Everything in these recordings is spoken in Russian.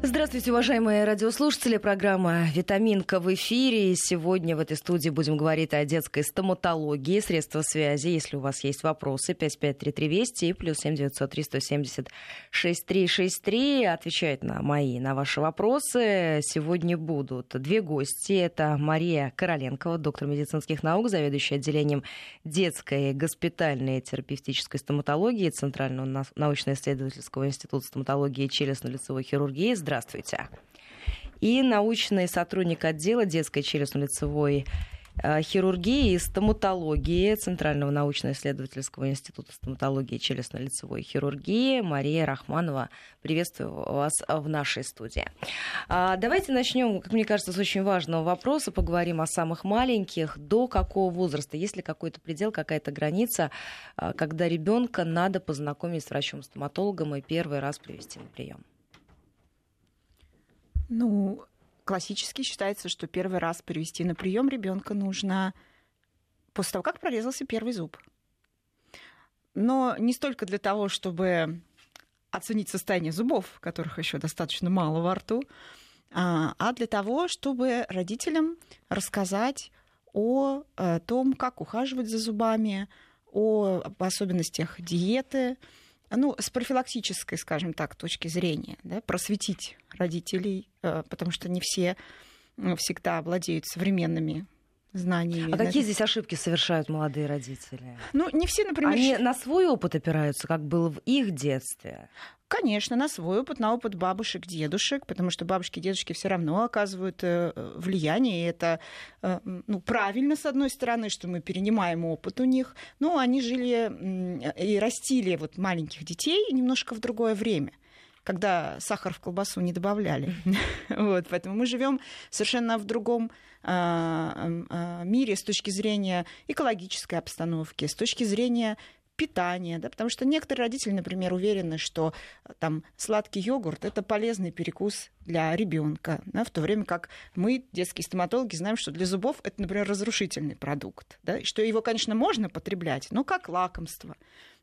Здравствуйте, уважаемые радиослушатели. Программа «Витаминка» в эфире. Сегодня в этой студии будем говорить о детской стоматологии, средства связи. Если у вас есть вопросы, 553320 и плюс 7903 170 6363. Отвечать на мои, на ваши вопросы сегодня будут две гости. Это Мария Короленкова, доктор медицинских наук, заведующая отделением детской госпитальной терапевтической стоматологии Центрального научно-исследовательского института стоматологии и челюстно-лицевой хирургии Здравствуйте. И научный сотрудник отдела детской челюстно-лицевой э, хирургии и стоматологии Центрального научно-исследовательского института стоматологии и челюстно-лицевой хирургии Мария Рахманова. Приветствую вас в нашей студии. А, давайте начнем, как мне кажется, с очень важного вопроса. Поговорим о самых маленьких. До какого возраста? Есть ли какой-то предел, какая-то граница, а, когда ребенка надо познакомить с врачом-стоматологом и первый раз привести на прием? Ну, классически считается, что первый раз привести на прием ребенка нужно после того, как прорезался первый зуб. Но не столько для того, чтобы оценить состояние зубов, которых еще достаточно мало во рту, а, а для того, чтобы родителям рассказать о э, том, как ухаживать за зубами, о особенностях диеты, ну, с профилактической, скажем так, точки зрения, да, просветить родителей, э, потому что не все всегда владеют современными знаниями. А какие здесь ошибки совершают молодые родители? Ну, не все, например... Они на свой опыт опираются, как было в их детстве? Конечно, на свой опыт, на опыт бабушек, дедушек, потому что бабушки, дедушки все равно оказывают э, влияние, и это э, ну, правильно, с одной стороны, что мы перенимаем опыт у них, но они жили и растили вот маленьких детей немножко в другое время когда сахар в колбасу не добавляли. вот, поэтому мы живем совершенно в другом а, а, мире с точки зрения экологической обстановки, с точки зрения питания, да, потому что некоторые родители, например, уверены, что э, там сладкий йогурт это полезный перекус для ребенка, да, в то время как мы, детские стоматологи, знаем, что для зубов это, например, разрушительный продукт, да, что его, конечно, можно потреблять, но как лакомство.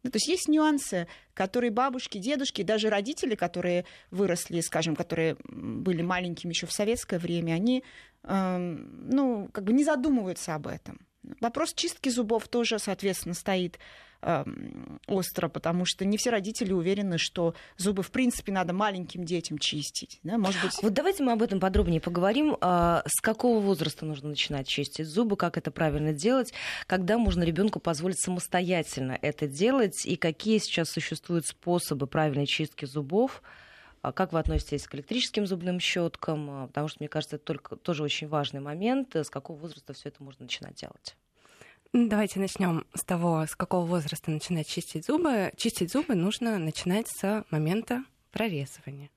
Ну, то есть есть нюансы, которые бабушки, дедушки, даже родители, которые выросли, скажем, которые были маленькими еще в советское время, они, э, ну, как бы не задумываются об этом. Вопрос чистки зубов тоже, соответственно, стоит остро, потому что не все родители уверены, что зубы в принципе надо маленьким детям чистить. Да? Может быть... Вот давайте мы об этом подробнее поговорим. А, с какого возраста нужно начинать чистить зубы, как это правильно делать, когда можно ребенку позволить самостоятельно это делать, и какие сейчас существуют способы правильной чистки зубов? А как вы относитесь к электрическим зубным щеткам? А, потому что, мне кажется, это только, тоже очень важный момент. С какого возраста все это можно начинать делать? Давайте начнем с того, с какого возраста начинать чистить зубы. Чистить зубы нужно начинать с момента прорезывания.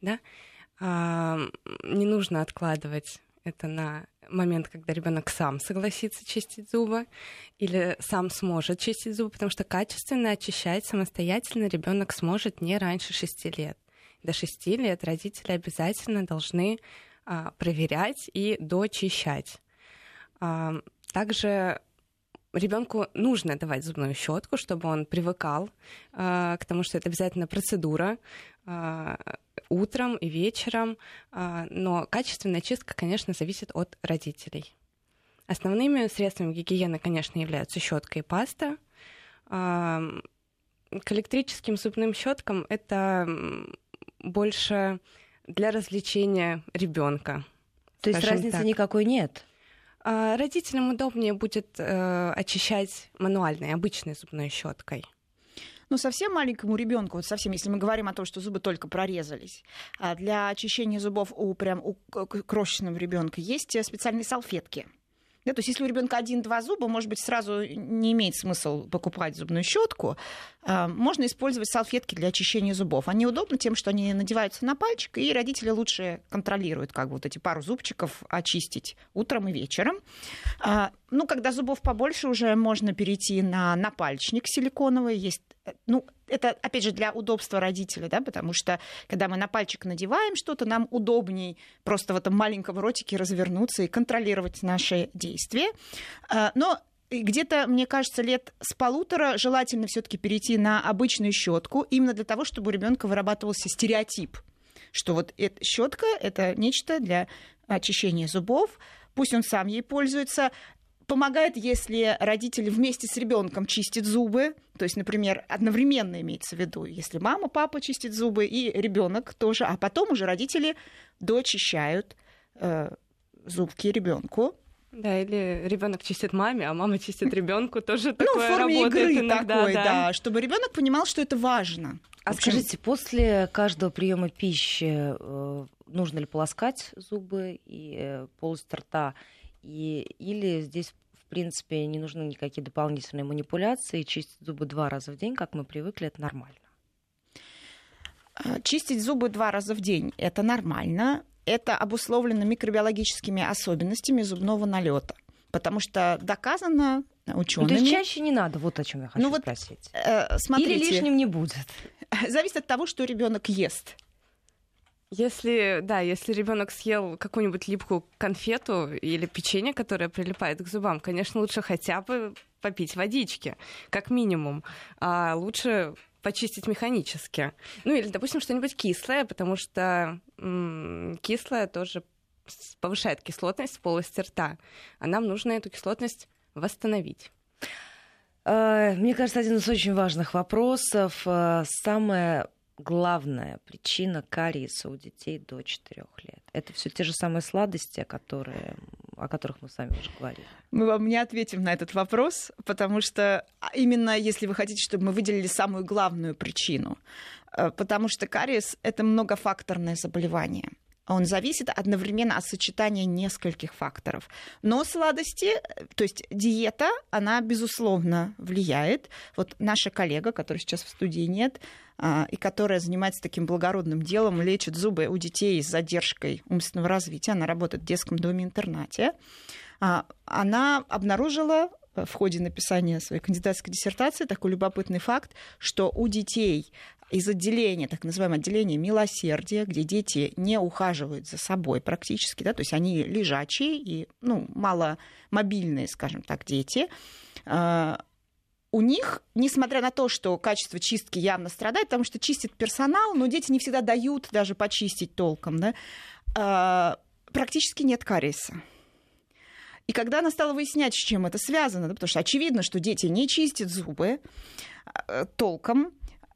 Да? А, не нужно откладывать это на момент, когда ребенок сам согласится чистить зубы или сам сможет чистить зубы, потому что качественно очищать самостоятельно ребенок сможет не раньше 6 лет. До 6 лет родители обязательно должны а, проверять и дочищать. А, также ребенку нужно давать зубную щетку, чтобы он привыкал э, к тому, что это обязательно процедура э, утром и вечером. Э, но качественная чистка, конечно, зависит от родителей. Основными средствами гигиены, конечно, являются щетка и паста. Э, к электрическим зубным щеткам это больше для развлечения ребенка. То есть разницы так. никакой нет? А, родителям удобнее будет э, очищать мануальной, обычной зубной щеткой. Ну, совсем маленькому ребенку, вот совсем, если мы говорим о том, что зубы только прорезались, а для очищения зубов у прям у крошечного ребенка есть специальные салфетки. Да, то есть если у ребенка один-два зуба, может быть, сразу не имеет смысл покупать зубную щетку. А, можно использовать салфетки для очищения зубов. Они удобны тем, что они надеваются на пальчик, и родители лучше контролируют, как вот эти пару зубчиков очистить утром и вечером. А, ну, когда зубов побольше, уже можно перейти на напальчник силиконовый. Есть ну, это, опять же, для удобства родителя, да, потому что, когда мы на пальчик надеваем что-то, нам удобней просто в этом маленьком ротике развернуться и контролировать наши действия. А, но где-то, мне кажется, лет с полутора желательно все-таки перейти на обычную щетку, именно для того, чтобы у ребенка вырабатывался стереотип что вот щетка это нечто для очищения зубов, пусть он сам ей пользуется. Помогает, если родители вместе с ребенком чистят зубы, то есть, например, одновременно имеется в виду, если мама, папа чистит зубы и ребенок тоже, а потом уже родители дочищают э, зубки ребенку. Да, или ребенок чистит маме, а мама чистит ребенку, тоже такое Ну, в форме работает игры иногда, такой, да. да, чтобы ребенок понимал, что это важно. А общем, скажите, после каждого приема пищи э, нужно ли полоскать зубы и э, полость рта? И, или здесь, в принципе, не нужны никакие дополнительные манипуляции, чистить зубы два раза в день, как мы привыкли, это нормально? э, Чистить зубы два раза в день – это нормально. Это обусловлено микробиологическими особенностями зубного налета. Потому что доказано Ну, учеными. то есть чаще не надо, вот о чем я хочу Ну вот, спросить. Э, смотрите, Или лишним не будет. зависит от того, что ребенок ест. Если, да, если ребенок съел какую-нибудь липкую конфету или печенье, которое прилипает к зубам, конечно, лучше хотя бы попить водички, как минимум. А лучше почистить механически. Ну или, допустим, что-нибудь кислое, потому что м, кислое тоже повышает кислотность в полости рта, а нам нужно эту кислотность восстановить. Э, Мне кажется, один из очень важных вопросов. э, Самая главная причина кариеса у детей до 4 лет. Это все те же самые сладости, которые, о которых мы с вами уже говорили. Мы вам не ответим на этот вопрос, потому что а, именно если вы хотите, чтобы мы выделили самую главную причину, Э, потому что кариес – это многофакторное заболевание. Он зависит одновременно от сочетания нескольких факторов. Но сладости, то есть диета, она, безусловно, влияет. Вот наша коллега, которой сейчас в студии нет, а, и которая занимается таким благородным делом, лечит зубы у детей с задержкой умственного развития. Она работает в детском доме-интернате. А, Она обнаружила в ходе написания своей кандидатской диссертации такой любопытный факт, что у детей из отделения, так называемого отделения милосердия, где дети не ухаживают за собой практически, да, то есть они лежачие и ну, маломобильные, скажем так, дети, а, у них, несмотря на то, что качество чистки явно страдает, потому что чистит персонал, но дети не всегда дают даже почистить толком, да, а, практически нет кариеса. И когда она стала выяснять, с чем это связано, да, потому что очевидно, что дети не чистят зубы э, толком,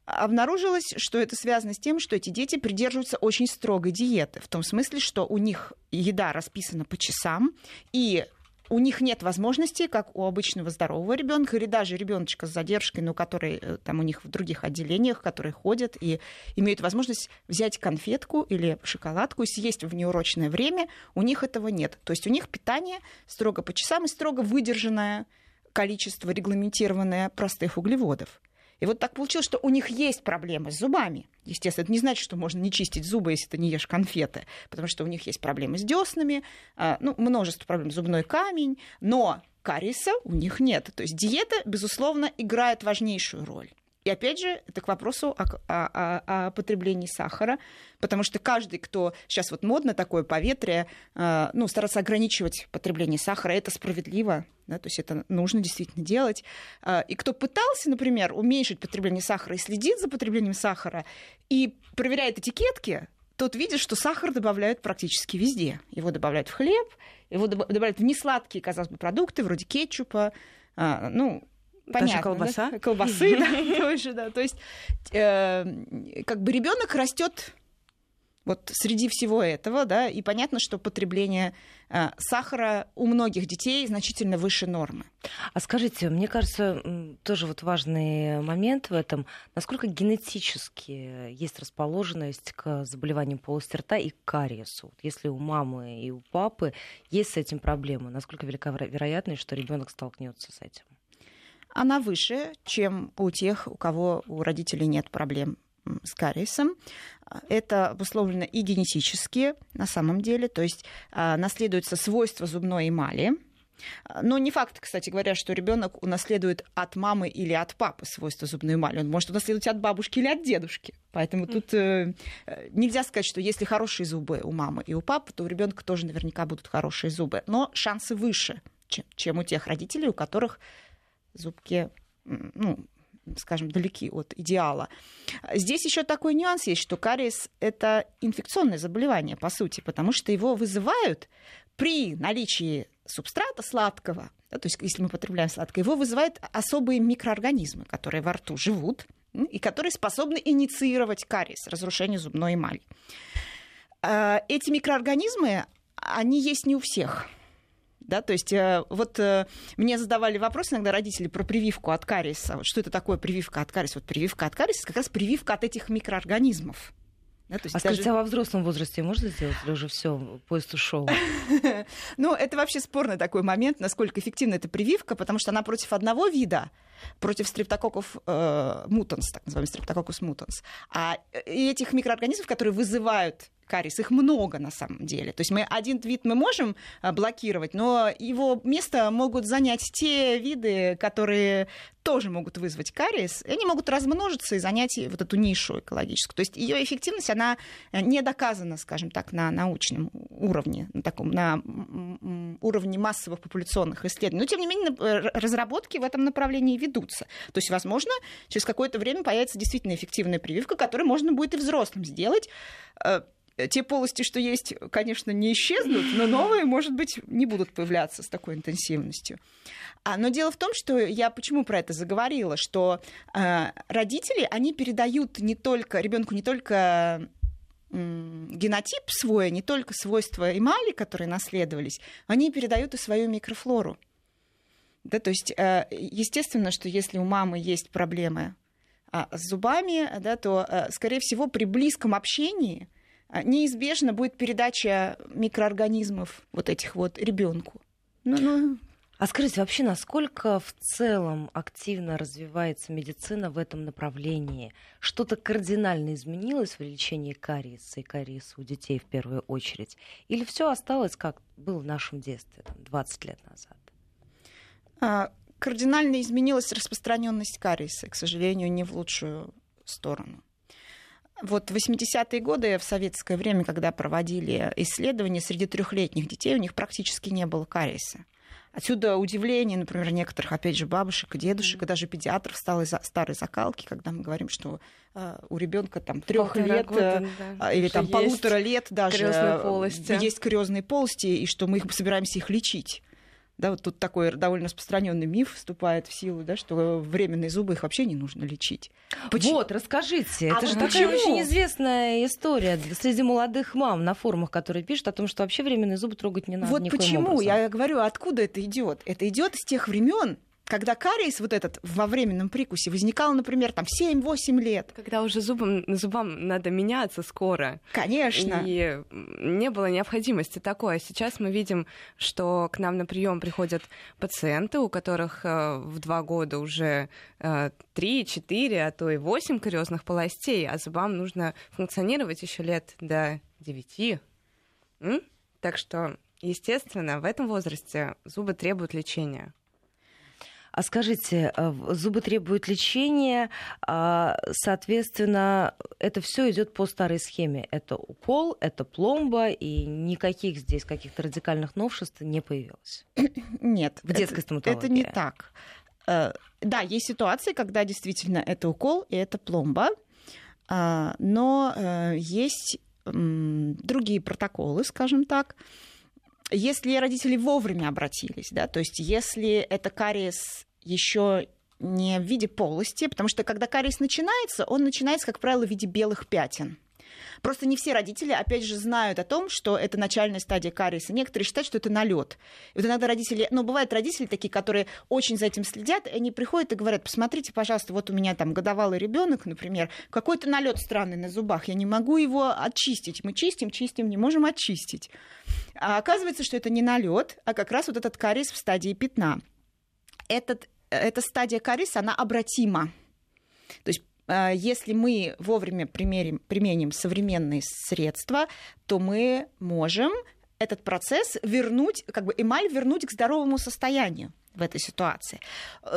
обнаружилось, что это связано с тем, что эти дети придерживаются очень строгой диеты. В том смысле, что у них еда расписана по часам, и у них нет возможности, как у обычного здорового ребенка, или даже ребеночка с задержкой, но который э, там у них в других отделениях, которые ходят и имеют возможность взять конфетку или шоколадку и съесть в неурочное время, у них этого нет. То есть у них питание строго по часам и строго выдержанное количество регламентированное простых углеводов. И вот так получилось, что у них есть проблемы с зубами. Естественно, это не значит, что можно не чистить зубы, если ты не ешь конфеты, потому что у них есть проблемы с деснами, а, ну, множество проблем, зубной камень, но кариеса у них нет. То есть диета, безусловно, играет важнейшую роль. И опять же, это к вопросу о, о- о- о потреблении сахара, потому что каждый, кто сейчас вот модно такое поветрие, э, ну, стараться ограничивать потребление сахара, это справедливо, да, то есть это нужно действительно делать. Э, И кто пытался, например, уменьшить потребление сахара и следит за потреблением сахара и проверяет этикетки, тот видит, что сахар добавляют практически везде. Его добавляют в хлеб, его добав- добавляют в несладкие, казалось бы, продукты, вроде кетчупа, а, ну, Даже понятно, колбаса? да? Колбасы, да, тоже, да. То есть, э, как бы ребенок растет вот среди всего этого, да, и понятно, что потребление э, сахара у многих детей значительно выше нормы. А скажите, мне кажется, тоже вот важный момент в этом, насколько генетически есть расположенность к заболеваниям полости рта и к кариесу. Вот Если у мамы и у папы есть с этим проблемы, насколько велика веро- вероятность, что ребенок столкнется с этим? Она выше, чем у тех, у кого у родителей нет проблем с кариесом. Это обусловлено и генетически, на самом деле, то есть а, наследуются свойства зубной эмали. Но не факт, кстати говоря, что ребенок унаследует от мамы или от папы свойства зубной эмали. Он может унаследовать от бабушки или от дедушки. Поэтому тут э, э, нельзя сказать, что если хорошие зубы у мамы и у папы, то у ребенка тоже наверняка будут хорошие зубы. Но шансы выше, чем, чем у тех родителей, у которых зубки ну, скажем, далеки от идеала. Здесь еще такой нюанс есть, что кариес – это инфекционное заболевание, по сути, потому что его вызывают при наличии субстрата сладкого, да, то есть если мы потребляем сладкое, его вызывают особые микроорганизмы, которые во рту живут и которые способны инициировать кариес, разрушение зубной эмали. А, эти микроорганизмы, они есть не у всех – да, то есть э, вот э, мне задавали вопрос иногда родители про прививку от кариеса. Что это такое прививка от кариеса? Вот прививка от кариеса как раз прививка от этих микроорганизмов. Да, то есть а даже... скажите, а во взрослом возрасте можно сделать или уже все, поезд ушел? ну, это вообще спорный такой момент, насколько эффективна эта прививка, потому что она против одного вида, против стрептококков э, мутанс, так называемый стрептококкус мутанс. А этих микроорганизмов, которые вызывают кариес. Их много на самом деле. То есть мы один вид мы можем а, блокировать, но его место могут занять те виды, которые тоже могут вызвать кариес, и они могут размножиться и занять вот эту нишу экологическую. То есть ее эффективность, она э, не доказана, скажем так, на научном уровне, на таком, на уровне массовых популяционных исследований. Но, тем не менее, разработки в этом направлении ведутся. То есть, возможно, через какое-то время появится действительно эффективная прививка, которую можно будет и взрослым сделать э, те полости, что есть, конечно, не исчезнут, но новые, может быть, не будут появляться с такой интенсивностью. А, но дело в том, что я почему про это заговорила, что э, родители, они передают не только ребенку не только генотип свой, не только свойства эмали, которые наследовались, они передают и свою микрофлору. Да, то есть, э, естественно, что если у мамы есть проблемы а, с зубами, да, то, э, скорее всего, при близком общении – неизбежно будет передача микроорганизмов вот этих вот ребенку. Ну, ну... А скажите, вообще, насколько в целом активно развивается медицина в этом направлении? Что-то кардинально изменилось в лечении кариеса и кариеса у детей в первую очередь? Или все осталось, как было в нашем детстве, там, 20 лет назад? А, кардинально изменилась распространенность кариеса, к сожалению, не в лучшую сторону. Вот в 80-е годы в советское время, когда проводили исследования среди трехлетних детей, у них практически не было кариеса. Отсюда удивление, например, некоторых, опять же, бабушек и дедушек, mm-hmm. и даже педиатров стало из старой закалки, когда мы говорим, что э, у ребенка там трех лет года, э, да, или там полутора лет даже есть кариозные полости, и что мы их собираемся их лечить. Да, вот тут такой довольно распространенный миф вступает в силу, да, что временные зубы их вообще не нужно лечить. Почему? Вот, расскажите. А это же почему? такая очень известная история среди молодых мам на форумах, которые пишут о том, что вообще временные зубы трогать не надо. Вот почему? Образом. Я говорю, откуда это идет? Это идет из тех времен, когда кариес вот этот во временном прикусе возникал, например, там 7-8 лет. Когда уже зубам, зубам надо меняться скоро. Конечно. И не было необходимости такой. А сейчас мы видим, что к нам на прием приходят пациенты, у которых э, в два года уже 3, э, 4, а то и 8 кариозных полостей, а зубам нужно функционировать еще лет до 9. М? Так что, естественно, в этом возрасте зубы требуют лечения. А скажите, э, зубы требуют лечения, а, соответственно, это все идет по старой схеме. Это укол, это пломба, и никаких здесь каких-то радикальных новшеств не появилось. Нет. В детской стоматологии. Это не так. Э, да, есть ситуации, когда действительно это укол и это пломба, а, но э, есть другие протоколы, скажем так, если родители вовремя обратились, да, то есть если это кариес еще не в виде полости, потому что когда кариес начинается, он начинается, как правило, в виде белых пятен. Просто не все родители, опять же, знают о том, что это начальная стадия кариеса. Некоторые считают, что это налет. И вот иногда родители, ну, бывают родители такие, которые очень за этим следят, и они приходят и говорят, посмотрите, пожалуйста, вот у меня там годовалый ребенок, например, какой-то налет странный на зубах, я не могу его очистить. Мы чистим, чистим, не можем очистить. А оказывается, что это не налет, а как раз вот этот кариес в стадии пятна. Этот, эта стадия кариеса, она обратима. То есть э, если мы вовремя примерим, применим современные средства, то мы можем этот процесс вернуть, как бы эмаль вернуть к здоровому состоянию. В этой ситуации.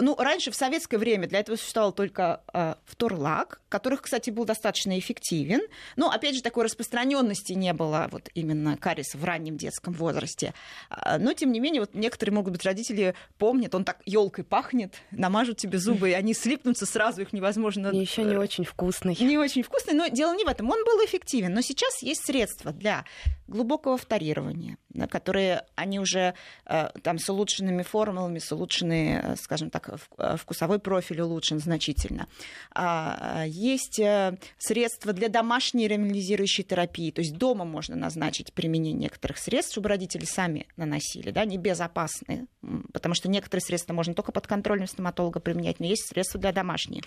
Ну, раньше, в советское время, для этого существовал только э, вторлак, который, кстати, был достаточно эффективен. Но, опять же, такой распространенности не было вот именно кариеса в раннем детском возрасте. А, но, тем не менее, вот некоторые, могут быть, родители помнят, он так елкой пахнет, намажут тебе зубы, и они слипнутся сразу, их невозможно... И еще не очень вкусный. Не очень вкусный, но дело не в этом. Он был эффективен. Но сейчас есть средства для глубокого вторирования, которые они уже э, там с улучшенными формулами, с улучшенной, э, скажем так, э, вкусовой профиль улучшен значительно. А, есть средства для домашней реминализирующей терапии, то есть дома можно назначить применение некоторых средств, чтобы родители сами наносили, да, небезопасные, потому что некоторые средства можно только под контролем стоматолога применять, но есть средства для домашней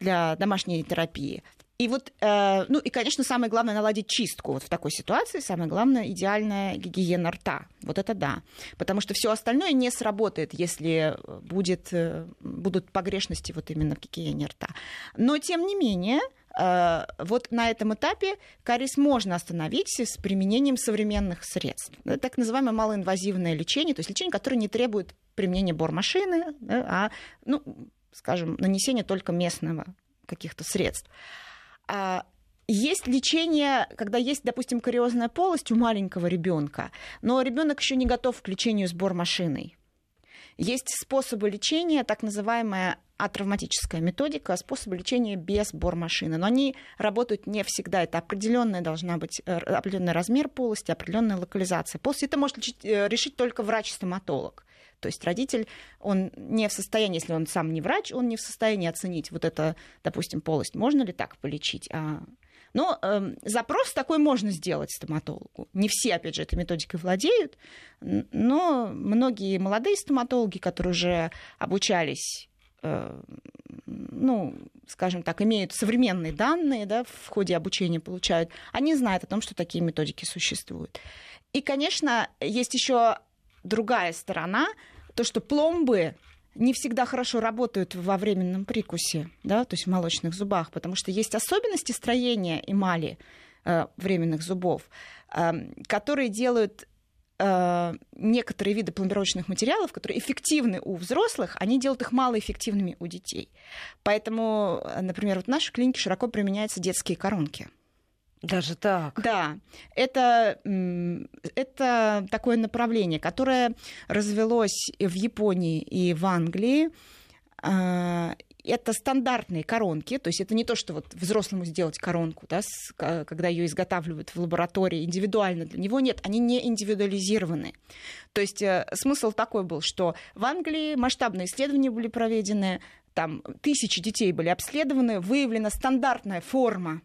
для домашней терапии. И вот, э, ну и, конечно, самое главное наладить чистку вот в такой ситуации. Самое главное идеальная гигиена рта. Вот это да. Потому что все остальное не сработает, если будет, э, будут погрешности вот именно в гигиене рта. Но, тем не менее, э, вот на этом этапе кариес можно остановить с применением современных средств. Это так называемое малоинвазивное лечение, то есть лечение, которое не требует применения бормашины, а, ну, скажем, нанесения только местного каких-то средств. А, есть лечение, когда есть, допустим, кариозная полость у маленького ребенка, но ребенок еще не готов к лечению сбор машиной. Есть способы лечения, так называемая атравматическая методика, способы лечения без бормашины. Но они работают не всегда. Это определенная должна быть э, определенный размер полости, определенная локализация. Полости это может лечить, э, решить только врач-стоматолог. То есть родитель, он не в состоянии, если он сам не врач, он не в состоянии оценить вот это, допустим, полость, можно ли так полечить. А... Но э, запрос такой можно сделать стоматологу. Не все, опять же, этой методикой владеют, но многие молодые стоматологи, которые уже обучались э, ну, скажем так, имеют современные данные, да, в ходе обучения получают, они знают о том, что такие методики существуют. И, конечно, есть еще другая сторона, то, что пломбы не всегда хорошо работают во временном прикусе, да, то есть в молочных зубах, потому что есть особенности строения эмали э, временных зубов, э, которые делают э, некоторые виды пломбировочных материалов, которые эффективны у взрослых, они делают их малоэффективными у детей. Поэтому, например, вот в нашей клинике широко применяются детские коронки. Даже так? Да. Это, это такое направление, которое развелось в Японии и в Англии. А, это стандартные коронки, то есть это не то, что вот взрослому сделать коронку, да, с, когда ее изготавливают в лаборатории индивидуально для него, нет, они не индивидуализированы. То есть э, смысл такой был, что в Англии масштабные исследования были проведены, там тысячи детей были обследованы, выявлена стандартная форма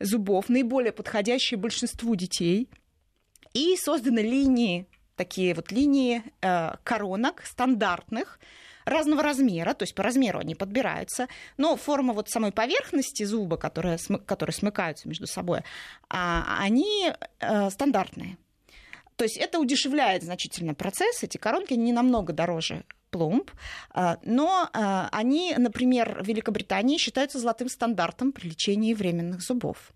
зубов, наиболее подходящие большинству детей. И созданы линии, такие вот линии э, коронок стандартных, разного размера, то есть по размеру они подбираются, но форма вот самой поверхности зуба, которые, которые смыкаются между собой, а, они э, стандартные. То есть это удешевляет значительно процесс. Эти коронки не намного дороже пломб, а, но а, они, например, в Великобритании считаются золотым стандартом при лечении временных зубов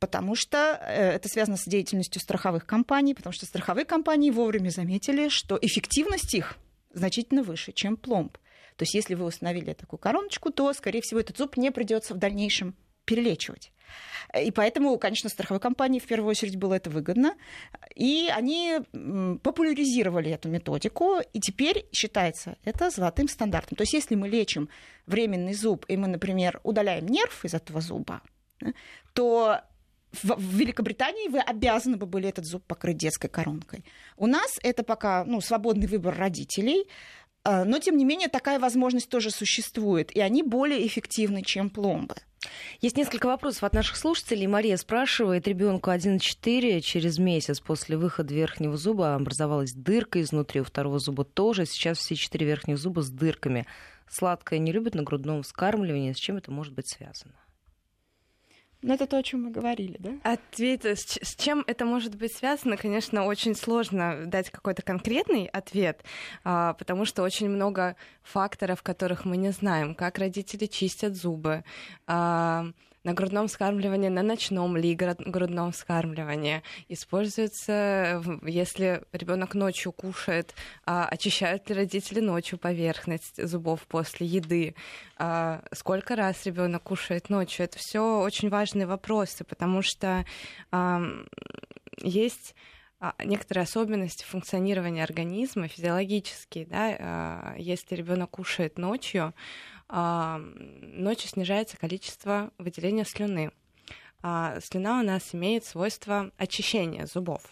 потому что э, это связано с деятельностью страховых компаний, потому что страховые компании вовремя заметили, что эффективность их значительно выше, чем пломб. То есть если вы установили такую короночку, то, скорее всего, этот зуб не придется в дальнейшем перелечивать. И поэтому, конечно, страховой компании в первую очередь было это выгодно. И они популяризировали эту методику, и теперь считается это золотым стандартом. То есть если мы лечим временный зуб, и мы, например, удаляем нерв из этого зуба, то в Великобритании вы обязаны бы были этот зуб покрыть детской коронкой. У нас это пока ну, свободный выбор родителей, но тем не менее такая возможность тоже существует, и они более эффективны, чем пломбы. Есть несколько вопросов от наших слушателей. Мария спрашивает, ребенку 1,4 через месяц после выхода верхнего зуба образовалась дырка изнутри, у второго зуба тоже. Сейчас все четыре верхних зуба с дырками. Сладкое не любит на грудном вскармливании. С чем это может быть связано? Ну, это то, о чем мы говорили, да? Ответ, с, с чем это может быть связано, конечно, очень сложно дать какой-то конкретный ответ, а, потому что очень много факторов, которых мы не знаем. Как родители чистят зубы, а, на грудном вскармливании, на ночном ли грудном вскармливании. Используется, если ребенок ночью кушает, а, очищают ли родители ночью поверхность зубов после еды, а, сколько раз ребенок кушает ночью. Это все очень важные вопросы, потому что есть а, некоторые особенности функционирования организма физиологические, да, если ребенок кушает ночью, ночью снижается количество выделения слюны. Слюна у нас имеет свойство очищения зубов.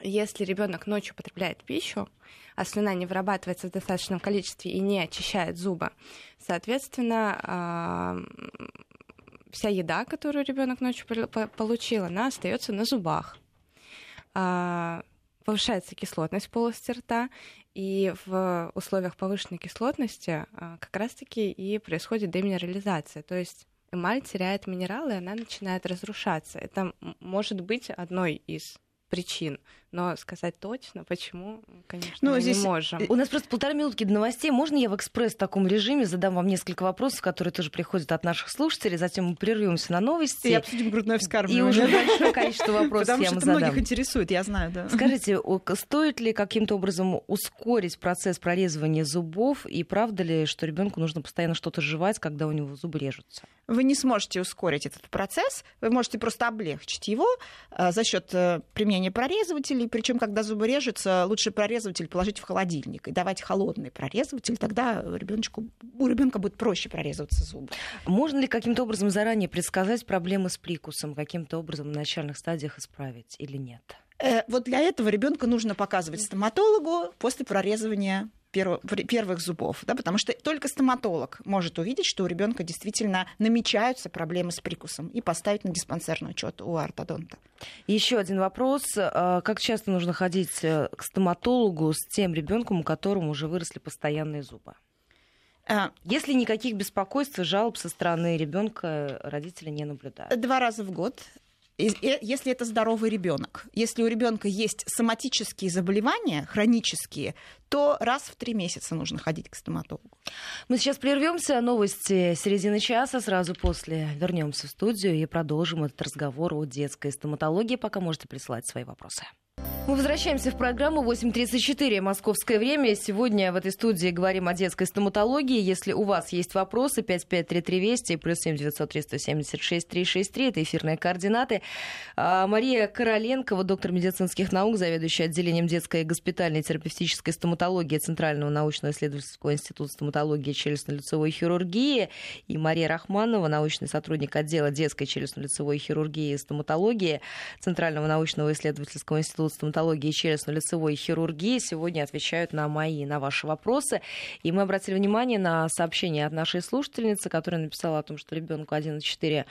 Если ребенок ночью потребляет пищу, а слюна не вырабатывается в достаточном количестве и не очищает зубы, соответственно, вся еда, которую ребенок ночью получил, она остается на зубах. А, повышается кислотность полости рта, и в условиях повышенной кислотности а, как раз-таки и происходит деминерализация, то есть эмаль теряет минералы, и она начинает разрушаться. Это может быть одной из причин. Но сказать точно, почему, конечно, ну, мы здесь... не можем. У нас просто полторы минутки до новостей. Можно я в экспресс таком режиме задам вам несколько вопросов, которые тоже приходят от наших слушателей, затем мы прервемся на новости. И обсудим грудное вскармливание. И уже большое количество вопросов я вам задам. многих интересует, я знаю, да. Скажите, стоит ли каким-то образом ускорить процесс прорезывания зубов, и правда ли, что ребенку нужно постоянно что-то жевать, когда у него зубы режутся? Вы не сможете ускорить этот процесс, вы можете просто облегчить его э, за счет э, применения прорезывателей, прорезывателей, причем когда зубы режутся, лучше прорезыватель положить в холодильник и давать холодный прорезыватель, тогда ребеночку, у ребенка будет проще прорезываться зубы. Можно ли каким-то образом заранее предсказать проблемы с прикусом, каким-то образом на начальных стадиях исправить или нет? Э, вот для этого ребенка нужно показывать стоматологу после прорезывания первых зубов, да, потому что только стоматолог может увидеть, что у ребенка действительно намечаются проблемы с прикусом и поставить на диспансерный учет у ортодонта. Еще один вопрос. А, как часто нужно ходить э, к стоматологу с тем ребенком, у которого уже выросли постоянные зубы? А, Если никаких беспокойств и жалоб со стороны ребенка родители не наблюдают? Два раза в год если это здоровый ребенок. Если у ребенка есть соматические заболевания, хронические, то раз в три месяца нужно ходить к стоматологу. Мы сейчас прервемся. Новости середины часа. Сразу после вернемся в студию и продолжим этот разговор о детской стоматологии. Пока можете присылать свои вопросы. Мы возвращаемся в программу 8.34 московское время. Сегодня в этой студии говорим о детской стоматологии. Если у вас есть вопросы, 553320 плюс 7903 176 363, это эфирные координаты. А, Мария Короленкова, доктор медицинских наук, заведующая отделением детской госпитальной терапевтической стоматологии Центрального научно-исследовательского института стоматологии и челюстно-лицевой хирургии, и Мария Рахманова, научный сотрудник отдела детской челюстно-лицевой хирургии и стоматологии Центрального научного исследовательского института стоматологии стоматологии и челюстно-лицевой хирургии сегодня отвечают на мои, на ваши вопросы. И мы обратили внимание на сообщение от нашей слушательницы, которая написала о том, что ребенку 1,4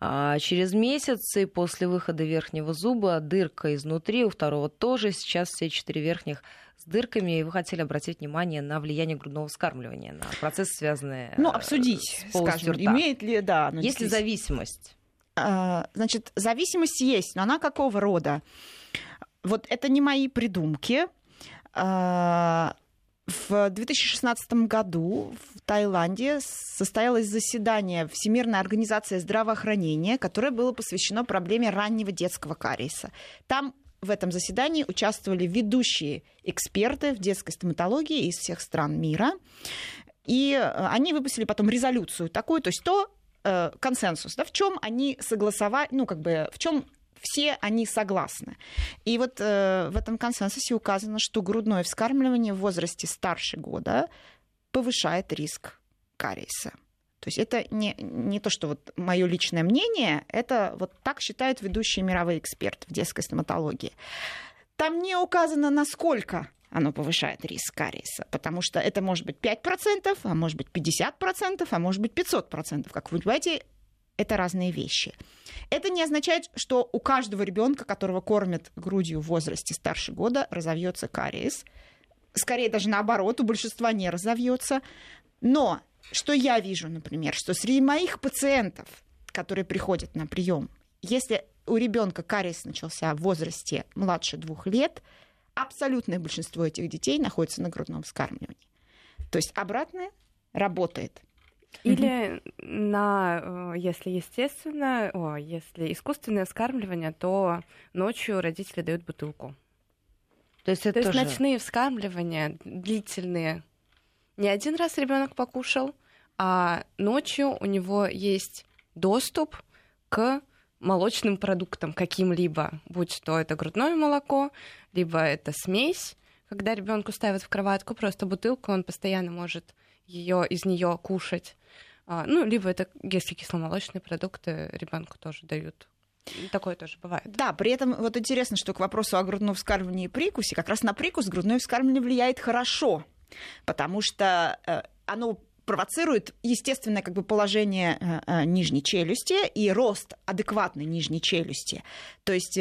а через месяц и после выхода верхнего зуба дырка изнутри, у второго тоже. Сейчас все четыре верхних с дырками, и вы хотели обратить внимание на влияние грудного вскармливания, на процессы, связанные Ну, обсудить, с скажем, рта. имеет ли, да. Ну, Есть ли зависимость? А, значит, зависимость есть, но она какого рода? Вот это не мои придумки. А, в 2016 году в Таиланде состоялось заседание Всемирной организации здравоохранения, которое было посвящено проблеме раннего детского кариеса. Там в этом заседании участвовали ведущие эксперты в детской стоматологии из всех стран мира. И э, они выпустили потом резолюцию такую, то есть то э, консенсус, да, в чем они согласовали, ну, как бы, в чем все они согласны. И вот э, в этом консенсусе указано, что грудное вскармливание в возрасте старше года повышает риск кариеса. То есть это не, не то, что вот мое личное мнение, это вот так считают ведущие мировые эксперты в детской стоматологии. Там не указано, насколько оно повышает риск кариеса, потому что это может быть 5%, а может быть 50%, а может быть 500%. Как вы понимаете, это разные вещи. Это не означает, что у каждого ребенка, которого кормят грудью в возрасте старше года, разовьется кариес. Скорее даже наоборот, у большинства не разовьется. Но что я вижу, например, что среди моих пациентов, которые приходят на прием, если у ребенка кариес начался в возрасте младше двух лет, абсолютное большинство этих детей находится на грудном вскармливании. То есть обратное работает. Или на, э, если естественно, о, если искусственное вскармливание, то ночью родители дают бутылку. То есть, это то тоже... есть ночные вскармливания длительные. Не один раз ребенок покушал, а ночью у него есть доступ к молочным продуктам каким-либо, будь то это грудное молоко, либо это смесь, когда ребенку ставят в кроватку просто бутылку, он постоянно может ее из нее кушать. А, ну, либо это, если кисломолочные продукты, ребенку тоже дают Такое тоже бывает. Да, при этом вот интересно, что к вопросу о грудном вскармливании и прикусе, как раз на прикус грудное вскармливание влияет хорошо, потому что э, оно провоцирует естественное как бы, положение э, э, нижней челюсти и рост адекватной нижней челюсти. То есть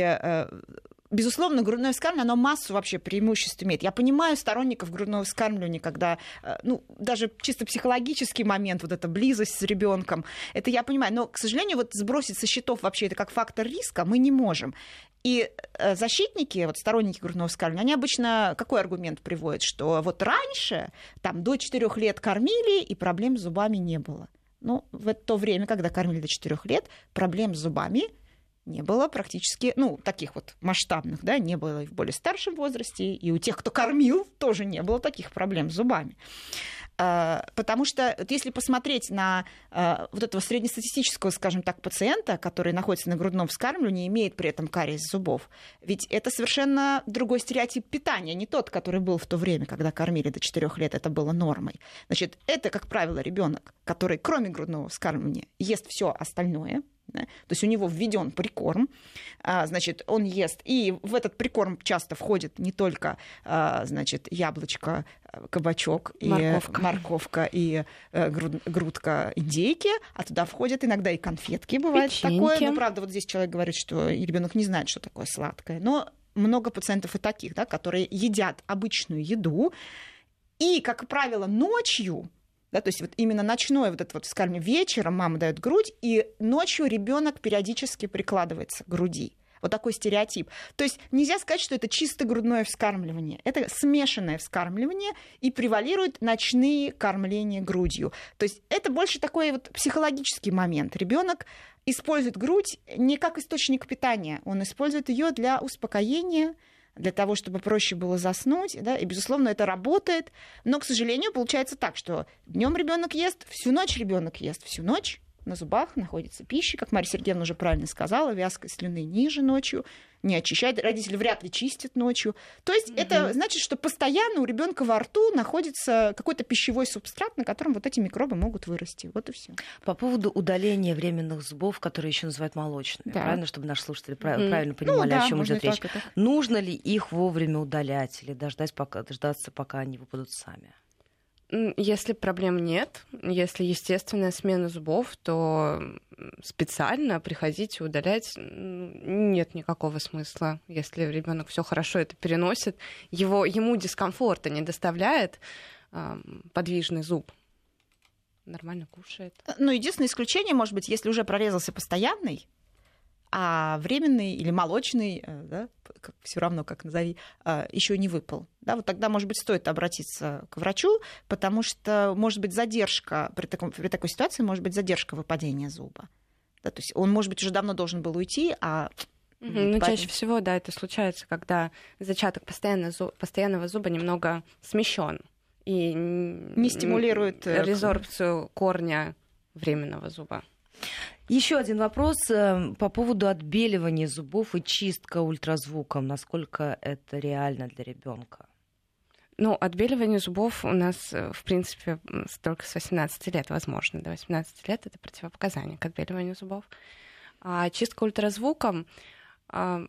безусловно, грудное вскармливание, оно массу вообще преимуществ имеет. Я понимаю сторонников грудного вскармливания, когда, э, ну, даже чисто психологический момент, вот эта близость с ребенком, это я понимаю. Но, к сожалению, вот сбросить со счетов вообще это как фактор риска мы не можем. И э, защитники, вот сторонники грудного вскармливания, они обычно какой аргумент приводят, что вот раньше, там, до 4 лет кормили, и проблем с зубами не было. Ну, в то время, когда кормили до 4 лет, проблем с зубами не было практически, ну, таких вот масштабных, да, не было и в более старшем возрасте, и у тех, кто кормил, тоже не было таких проблем с зубами. А, потому что вот если посмотреть на а, вот этого среднестатистического, скажем так, пациента, который находится на грудном вскармливании, имеет при этом кариес зубов, ведь это совершенно другой стереотип питания, не тот, который был в то время, когда кормили до 4 лет, это было нормой. Значит, это, как правило, ребенок, который кроме грудного вскармливания ест все остальное, да? То есть у него введен прикорм, а, значит, он ест, и в этот прикорм часто входит не только, а, значит, яблочко, кабачок морковка. и морковка и э, груд, грудка индейки, а туда входят иногда и конфетки, бывает Печеньки. такое. Ну, правда, вот здесь человек говорит, что ребенок не знает, что такое сладкое, но много пациентов и таких, да, которые едят обычную еду, и, как правило, ночью да, то есть вот именно ночное вот это вот скажем, вечером мама дает грудь, и ночью ребенок периодически прикладывается к груди. Вот такой стереотип. То есть нельзя сказать, что это чисто грудное вскармливание. Это смешанное вскармливание и превалируют ночные кормления грудью. То есть это больше такой вот психологический момент. Ребенок использует грудь не как источник питания, он использует ее для успокоения, для того, чтобы проще было заснуть, да, и, безусловно, это работает, но, к сожалению, получается так, что днем ребенок ест, всю ночь ребенок ест, всю ночь на зубах находится пища, как Мария Сергеевна уже правильно сказала, вязкость слюны ниже ночью, не очищает, родители вряд ли чистят ночью. То есть mm-hmm. это значит, что постоянно у ребенка во рту находится какой-то пищевой субстрат, на котором вот эти микробы могут вырасти. Вот и все. По поводу удаления временных зубов, которые еще называют молочными, да. правильно, чтобы наши слушатели mm-hmm. правильно понимали, ну, да, о чем идет речь. Нужно ли их вовремя удалять или дождать, пока, дождаться, пока они выпадут сами? Если проблем нет, если естественная смена зубов, то специально приходить и удалять нет никакого смысла. Если ребенок все хорошо это переносит, его, ему дискомфорта не доставляет э, подвижный зуб. Нормально кушает. Ну, единственное исключение, может быть, если уже прорезался постоянный, а временный или молочный, э, да, все равно как назови, э, еще не выпал. Да, вот тогда, может быть, стоит обратиться к врачу, потому что может быть задержка при, таком, при такой ситуации, может быть задержка выпадения зуба. Да, то есть он, может быть, уже давно должен был уйти, а ну, чаще всего, да, это случается, когда зачаток постоянного зуба немного смещен и не стимулирует э, резорбцию корня временного зуба. Еще один вопрос э, по поводу отбеливания зубов и чистка ультразвуком. Насколько это реально для ребенка? Ну, отбеливание зубов у нас, э, в принципе, только с 18 лет возможно. До 18 лет это противопоказание к отбеливанию зубов. А чистка ультразвуком... А,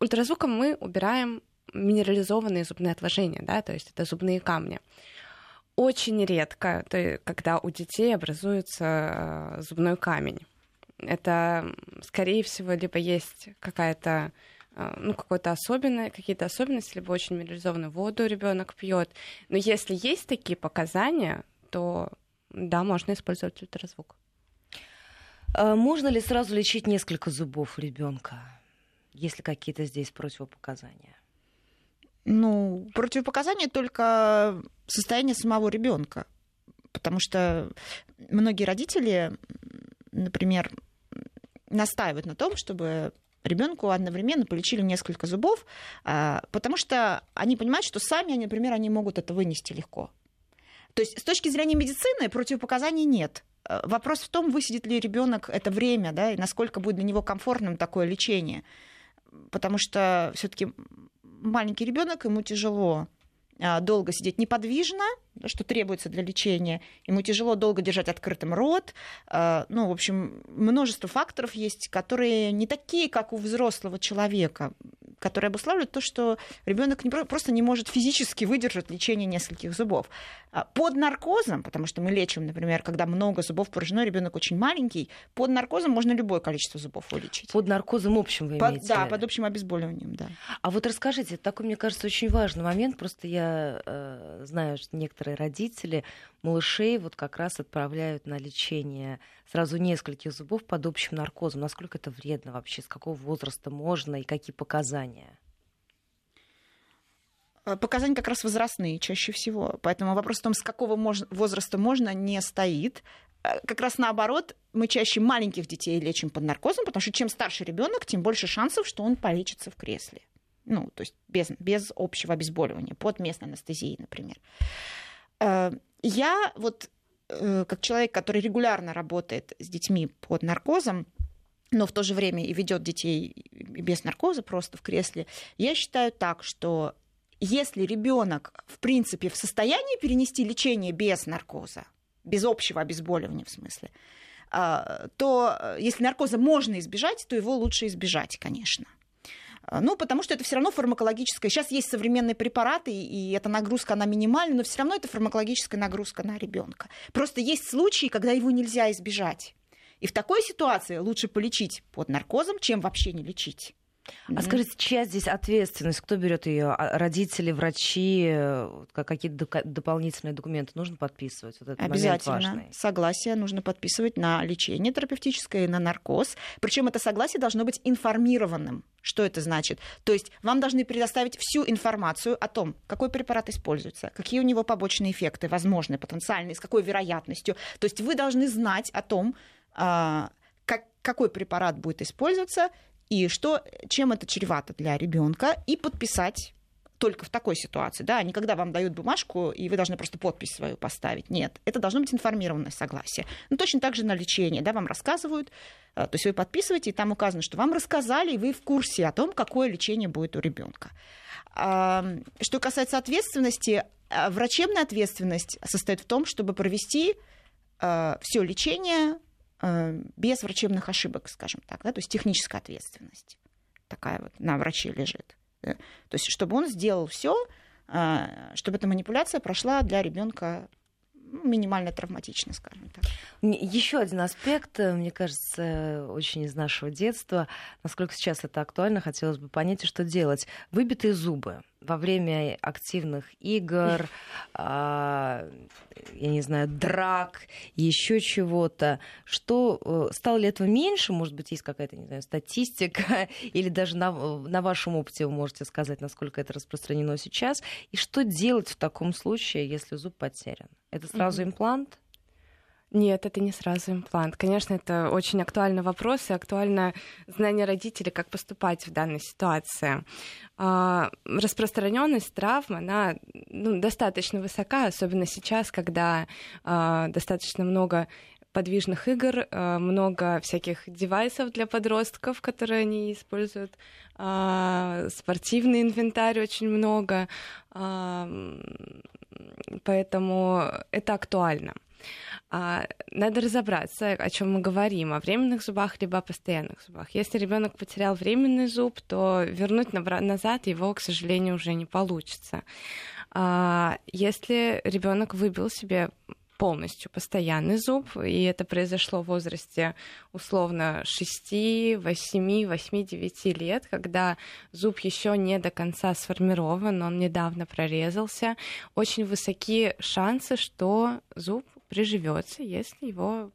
ультразвуком мы убираем минерализованные зубные отложения, да, то есть это зубные камни. Очень редко, то есть, когда у детей образуется э, зубной камень это, скорее всего, либо есть какая-то а, ну, какой-то особенный, какие-то особенности, либо очень минерализованную воду ребенок пьет. Но если есть такие показания, то да, можно использовать ультразвук. А можно ли сразу лечить несколько зубов ребенка, если какие-то здесь противопоказания? Ну, противопоказания только состояние самого ребенка потому что многие родители, например, настаивают на том, чтобы ребенку одновременно полечили несколько зубов, а, потому что они понимают, что сами, например, они могут это вынести легко. То есть с точки зрения медицины противопоказаний нет. Э, вопрос в том, высидит ли ребенок это время, да, и насколько будет для него комфортным такое лечение. Потому что все-таки маленький ребенок, ему тяжело а, долго сидеть неподвижно, что требуется для лечения. Ему тяжело долго держать открытым рот. А, ну, в общем, множество факторов есть, которые не такие, как у взрослого человека которые обуславливают то, что ребенок просто не может физически выдержать лечение нескольких зубов. А под наркозом, потому что мы лечим, например, когда много зубов поражено, ребенок очень маленький, под наркозом можно любое количество зубов вылечить. Под наркозом общим вы под, имеете? Да, под общим обезболиванием, да. А вот расскажите, такой, мне кажется, очень важный момент. Просто я э, знаю, что некоторые родители малышей вот как раз отправляют на лечение сразу нескольких зубов под общим наркозом. Насколько это вредно вообще? С какого возраста можно и какие показания? Э, показания как раз возрастные чаще всего. Поэтому вопрос в том, с какого возраста можно, не стоит. Э, как раз наоборот, мы чаще маленьких детей лечим под наркозом, потому что чем старше ребенок, тем больше шансов, что он полечится в кресле. Ну, то есть без, без общего обезболивания, под местной анестезией, например. Э, я вот Э, как человек, который регулярно работает с детьми под наркозом, но в то же время и ведет детей без наркоза просто в кресле, я считаю так, что если ребенок в принципе в состоянии перенести лечение без наркоза, без общего обезболивания в смысле, а, то э, если наркоза можно избежать, то его лучше избежать, конечно. А, ну, потому что это все равно фармакологическая. Сейчас есть современные препараты, и эта нагрузка, она минимальна, но все равно это фармакологическая нагрузка на ребенка. Просто есть случаи, когда его нельзя избежать. И в такой ситуации лучше полечить под наркозом, чем вообще не лечить. А скажите, чья здесь ответственность? Кто берет ее? А родители, врачи? Какие-то дополнительные документы нужно подписывать? Вот этот Обязательно. Согласие нужно подписывать на лечение терапевтическое и на наркоз. Причем это согласие должно быть информированным. Что это значит? То есть вам должны предоставить всю информацию о том, какой препарат используется, какие у него побочные эффекты возможны, потенциальные, с какой вероятностью. То есть вы должны знать о том, а, как, какой препарат будет использоваться, и что, чем это чревато для ребенка, и подписать только в такой ситуации, да, не когда вам дают бумажку, и вы должны просто подпись свою поставить. Нет, это должно быть информированное согласие. Ну, точно так же на лечение, да, вам рассказывают, э, то есть вы подписываете, и там указано, что вам рассказали, и вы в курсе о том, какое лечение будет у ребенка. Что касается ответственности, э, врачебная ответственность состоит в том, чтобы провести э, все лечение без врачебных ошибок, скажем так, да, то есть техническая ответственность такая вот на враче лежит. Да? То есть чтобы он сделал все, э, чтобы эта манипуляция прошла для ребенка ну, минимально травматично, скажем так. Еще один аспект, э, мне кажется, очень из нашего детства. Насколько сейчас это актуально, хотелось бы понять, что делать. Выбитые зубы во время активных игр, а, я не знаю, драк, еще чего-то, что э, стало ли этого меньше, может быть, есть какая-то, не знаю, статистика, или даже на, на вашем опыте вы можете сказать, насколько это распространено сейчас, и что делать в таком случае, если зуб потерян? Это сразу mm-hmm. имплант? Нет, это не сразу имплант. Конечно, это очень актуальный вопрос и актуально знание родителей, как поступать в данной ситуации. А, распространенность травм, она ну, достаточно высока, особенно сейчас, когда а, достаточно много подвижных игр, а, много всяких девайсов для подростков, которые они используют, спортивный инвентарь очень много, поэтому это актуально. А, надо разобраться, о чем мы говорим, о временных зубах либо о постоянных зубах. Если ребенок потерял временный зуб, то вернуть назад его, к сожалению, уже не получится. А, если ребенок выбил себе полностью постоянный зуб, и это произошло в возрасте условно 6, 8, 8, 9 лет, когда зуб еще не до конца сформирован, он недавно прорезался, очень высоки шансы, что зуб приживется, если его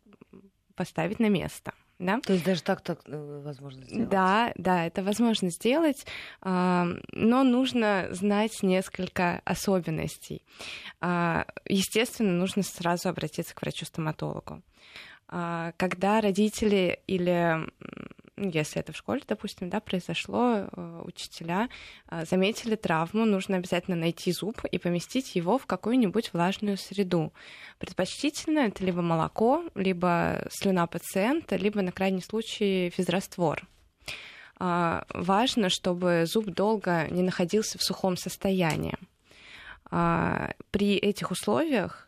поставить на место. Да? То есть даже так так э, возможно сделать? Да, да, это возможно сделать, но нужно знать несколько особенностей. А, естественно, нужно сразу обратиться к врачу-стоматологу. А, когда родители или если это в школе, допустим, да, произошло, э, учителя э, заметили травму, нужно обязательно найти зуб и поместить его в какую-нибудь влажную среду. Предпочтительно это либо молоко, либо слюна пациента, либо на крайний случай физраствор. А, важно, чтобы зуб долго не находился в сухом состоянии. А, при этих условиях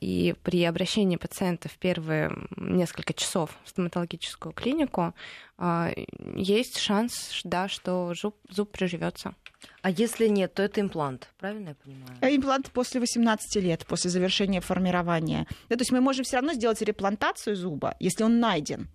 и при обращении пациента в первые несколько часов в стоматологическую клинику а, есть шанс, да, что зуб, зуб приживется. А если нет, то это имплант, правильно я понимаю? А имплант после 18 лет, после завершения формирования. Да, то есть мы можем все равно сделать реплантацию зуба, если он найден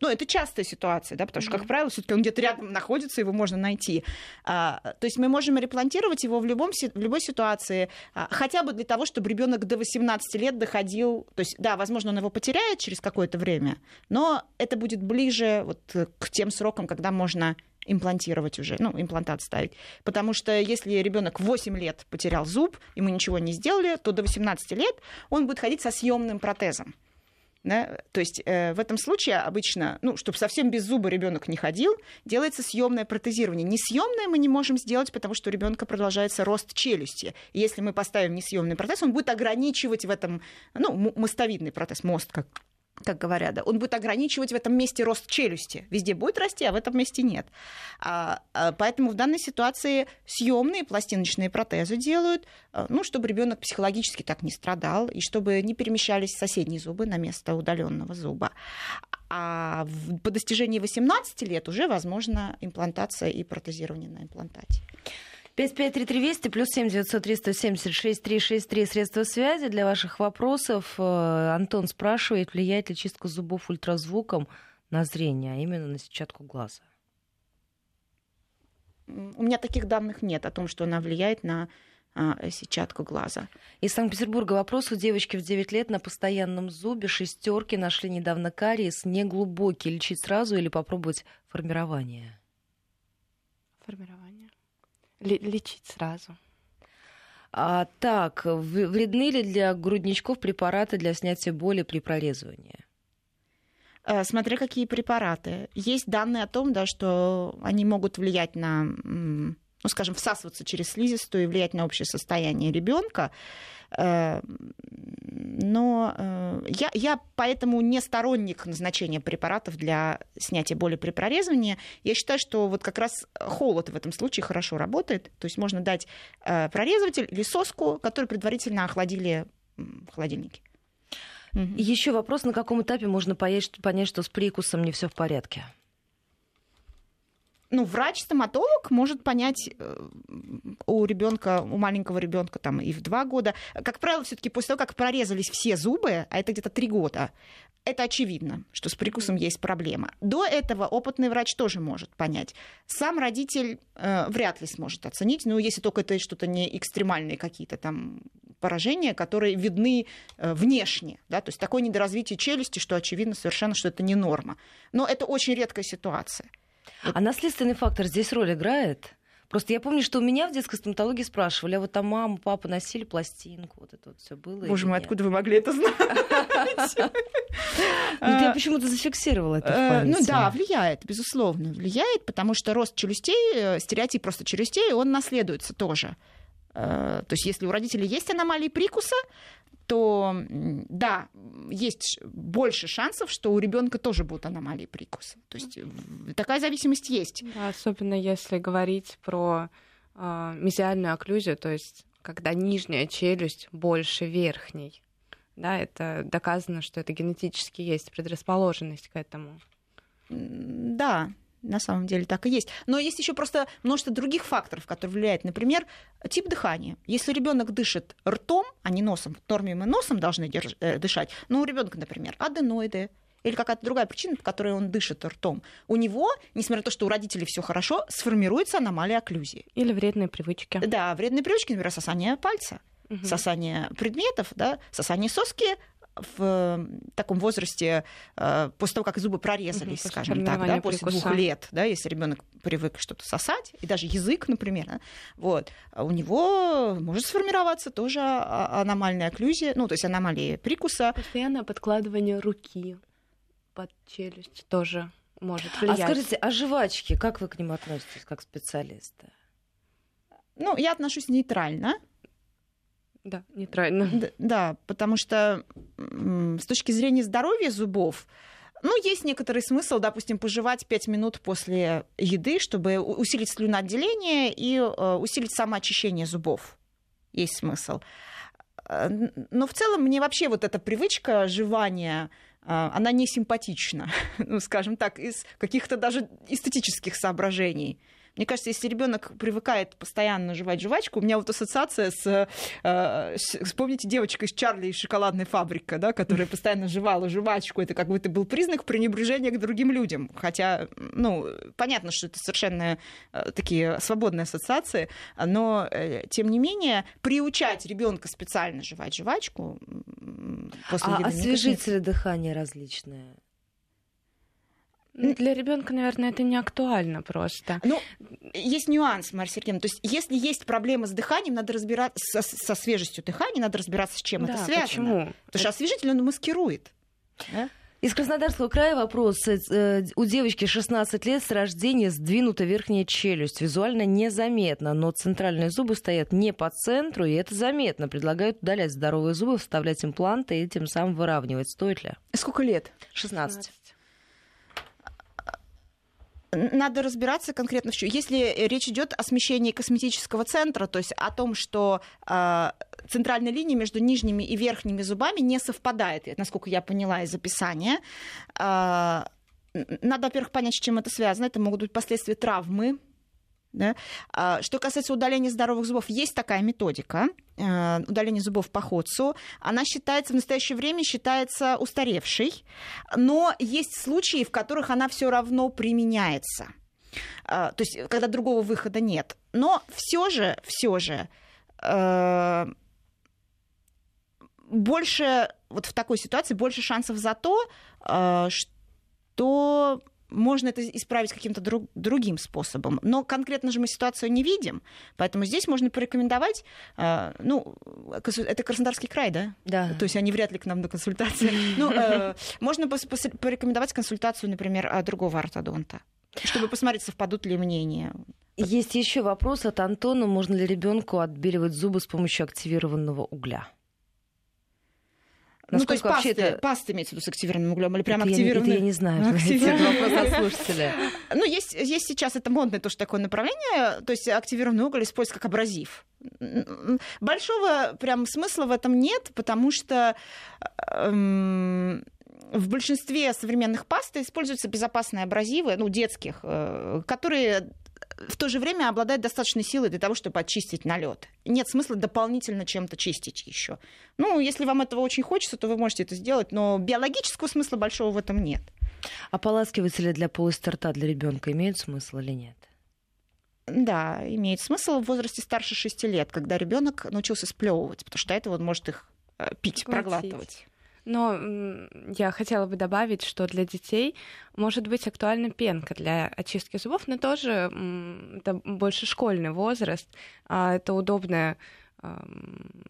ну, это частая ситуация, да, потому что, как правило, все-таки он где-то рядом находится, его можно найти. А, то есть мы можем реплантировать его в, любом, в любой ситуации, а, хотя бы для того, чтобы ребенок до 18 лет доходил. То есть, да, возможно, он его потеряет через какое-то время, но это будет ближе вот к тем срокам, когда можно имплантировать уже, ну, имплантат ставить. Потому что если ребенок 8 лет потерял зуб, и мы ничего не сделали, то до 18 лет он будет ходить со съемным протезом. Да? То есть э, в этом случае обычно, ну, чтобы совсем без зуба ребенок не ходил, делается съемное протезирование. Несъемное мы не можем сделать, потому что у ребенка продолжается рост челюсти. И если мы поставим несъемный протез, он будет ограничивать в этом, ну, мостовидный протез, мост, как как говорят, да, он будет ограничивать в этом месте рост челюсти. Везде будет расти, а в этом месте нет. А, а, поэтому в данной ситуации съемные пластиночные протезы делают, а, ну, чтобы ребенок психологически так не страдал, и чтобы не перемещались соседние зубы на место удаленного зуба. А в, по достижении 18 лет уже возможна имплантация и протезирование на имплантате. 553320 плюс 7 903 176 363 средства связи для ваших вопросов. Э, Антон спрашивает, влияет ли чистка зубов ультразвуком на зрение, а именно на сетчатку глаза? У меня таких данных нет о том, что она влияет на а, сетчатку глаза. Из Санкт-Петербурга вопрос у девочки в 9 лет на постоянном зубе шестерки нашли недавно кариес, неглубокий. Лечить сразу или попробовать формирование? Формирование лечить сразу. А, так, вредны ли для грудничков препараты для снятия боли при прорезывании? Э, смотря какие препараты. Есть данные о том, да, что они могут влиять на, ну, скажем, всасываться через слизистую и влиять на общее состояние ребенка. Но э, я, я поэтому не сторонник назначения препаратов для снятия боли при прорезывании. Я считаю, что вот как раз холод в этом случае хорошо работает. То есть можно дать э, прорезыватель или соску, которую предварительно охладили в холодильнике. Еще вопрос, на каком этапе можно понять, что с прикусом не все в порядке? Ну, врач-стоматолог может понять э, у ребенка, у маленького ребенка там и в два года. Как правило, все-таки после того, как прорезались все зубы, а это где-то три года, это очевидно, что с прикусом есть проблема. До этого опытный врач тоже может понять. Сам родитель э, вряд ли сможет оценить, ну, если только это что-то не экстремальные какие-то там поражения, которые видны э, внешне. Да? То есть такое недоразвитие челюсти, что очевидно совершенно, что это не норма. Но это очень редкая ситуация. А наследственный фактор здесь роль играет? Просто я помню, что у меня в детской стоматологии спрашивали, а вот там мама, папа носили пластинку, вот это вот все было. Боже мой, откуда вы могли это знать? Ну, я почему-то зафиксировала это э. Ну да, влияет, безусловно, влияет, потому что рост челюстей, э, стереотип просто челюстей, он наследуется тоже. Э, то есть если у родителей есть аномалии прикуса, то да, есть больше шансов, что у ребенка тоже будут аномалии прикуса. То есть э, такая зависимость есть. Да, особенно если говорить про э, мезиальную окклюзию, то есть когда нижняя челюсть больше верхней. Да, это доказано, что это генетически есть предрасположенность к этому. Да, на самом деле так и есть. Но есть еще просто множество других факторов, которые влияют. Например, тип дыхания. Если ребенок дышит ртом, а не носом, в норме мы носом должны держ- э, дышать, но у ребенка, например, аденоиды, или какая-то другая причина, по которой он дышит ртом, у него, несмотря на то, что у родителей все хорошо, сформируется аномалия окклюзии. Или вредные привычки. Да, вредные привычки, например, сосание пальца, угу. сосание предметов, да, сосание соски, в таком возрасте, э, после того, как зубы прорезались, угу, скажем так, да, после прикуса. двух лет, да, если ребенок привык что-то сосать, и даже язык, например, вот, у него может сформироваться тоже аномальная окклюзия, ну, то есть аномалия прикуса. Постоянное подкладывание руки под челюсть тоже может а влиять. А скажите, а жвачки, как вы к ним относитесь как специалисты? Ну, я отношусь нейтрально. Да, нейтрально. Да, да, потому что с точки зрения здоровья зубов, ну, есть некоторый смысл, допустим, пожевать 5 минут после еды, чтобы усилить слюноотделение и э, усилить самоочищение зубов. Есть смысл. Э, но в целом мне вообще вот эта привычка жевания а, она не симпатична, ну, скажем так, из каких-то даже эстетических соображений. Мне кажется, если ребенок привыкает постоянно жевать жвачку, у меня вот ассоциация с... Э, вспомните девочка из Чарли из шоколадной фабрика, да, которая постоянно жевала жвачку. Это как будто был признак пренебрежения к другим людям. Хотя, ну, понятно, что это совершенно э, такие свободные ассоциации, но, э, тем не менее, приучать ребенка специально жевать жвачку после а освежители дыхания различные? Для ребенка, наверное, это не актуально просто. Ну, есть нюанс, Мария Сергеевна. То есть, если есть проблемы с дыханием, надо разбираться со, со свежестью дыхания, надо разбираться, с чем да, это связано. Почему? Потому это... что освежитель он маскирует. Да? Из Краснодарского края вопрос. Э, у девочки 16 лет с рождения сдвинута верхняя челюсть. Визуально незаметно, но центральные зубы стоят не по центру, и это заметно. Предлагают удалять здоровые зубы, вставлять импланты и тем самым выравнивать. Стоит ли? Сколько лет? 16. 16 надо разбираться конкретно в чем. Если речь идет о смещении косметического центра, то есть о том, что э, центральная линия между нижними и верхними зубами не совпадает, насколько я поняла из описания. Э, надо, во-первых, понять, с чем это связано. Это могут быть последствия травмы, да? А, что касается удаления здоровых зубов, есть такая методика э, удаления зубов по Ходсу. Она считается в настоящее время считается устаревшей, но есть случаи, в которых она все равно применяется. А, то есть, когда другого выхода нет. Но все же, все же э, больше вот в такой ситуации больше шансов за то, э, что можно это исправить каким-то друг, другим способом. Но конкретно же мы ситуацию не видим, поэтому здесь можно порекомендовать, э, ну, это Краснодарский край, да? Да. То есть они вряд ли к нам на консультации. Ну, э, можно порекомендовать консультацию, например, другого ортодонта, чтобы посмотреть, совпадут ли мнения. Есть еще вопрос от Антона. Можно ли ребенку отбеливать зубы с помощью активированного угля? Ну, то есть пасты, это... пасты имеется в виду с активированным углем или прям активированный? Я, это я не знаю. От слушателя. Ну, есть, есть сейчас это модное тоже такое направление, то есть активированный уголь используется как абразив. Большого прям смысла в этом нет, потому что эм, в большинстве современных паст используются безопасные абразивы, ну, детских, э, которые в то же время обладает достаточной силой для того, чтобы очистить налет. Нет смысла дополнительно чем-то чистить еще. Ну, если вам этого очень хочется, то вы можете это сделать, но биологического смысла большого в этом нет. А поласкиватели для полости рта для ребенка имеют смысл или нет? Да, имеет смысл в возрасте старше 6 лет, когда ребенок научился сплевывать, потому что это вот может их э, пить, проглатывать. Но я хотела бы добавить, что для детей может быть актуальна пенка для очистки зубов, но тоже это больше школьный возраст. А это удобное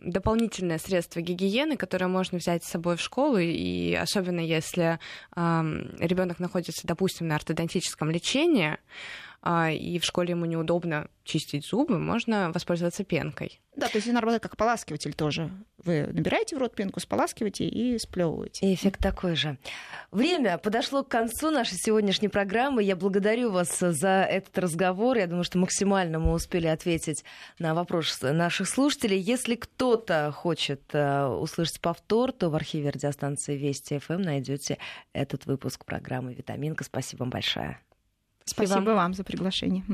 дополнительное средство гигиены, которое можно взять с собой в школу, и особенно если ребенок находится, допустим, на ортодонтическом лечении, и в школе ему неудобно чистить зубы, можно воспользоваться пенкой. Да, то есть она работает как ополаскиватель тоже. Вы набираете в рот пенку, споласкиваете и сплевываете. И эффект такой же. Время подошло к концу нашей сегодняшней программы. Я благодарю вас за этот разговор. Я думаю, что максимально мы успели ответить на вопрос наших слушателей. Если кто-то хочет э, услышать повтор, то в архиве радиостанции Вести ФМ найдете этот выпуск программы «Витаминка». Спасибо вам большое. Спасибо вам за приглашение.